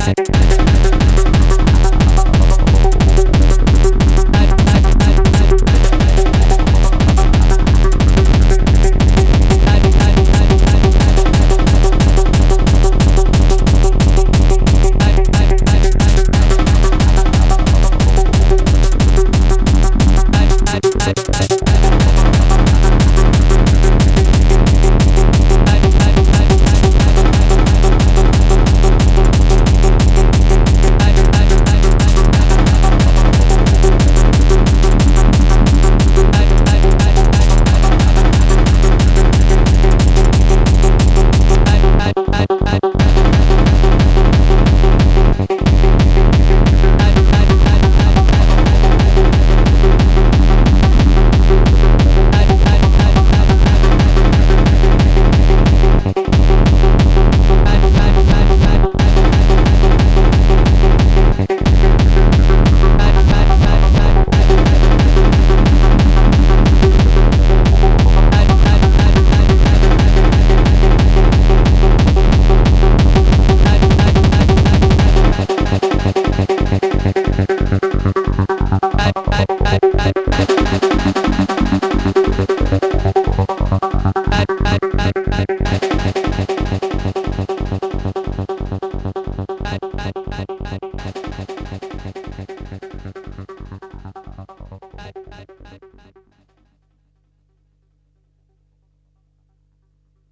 Bye.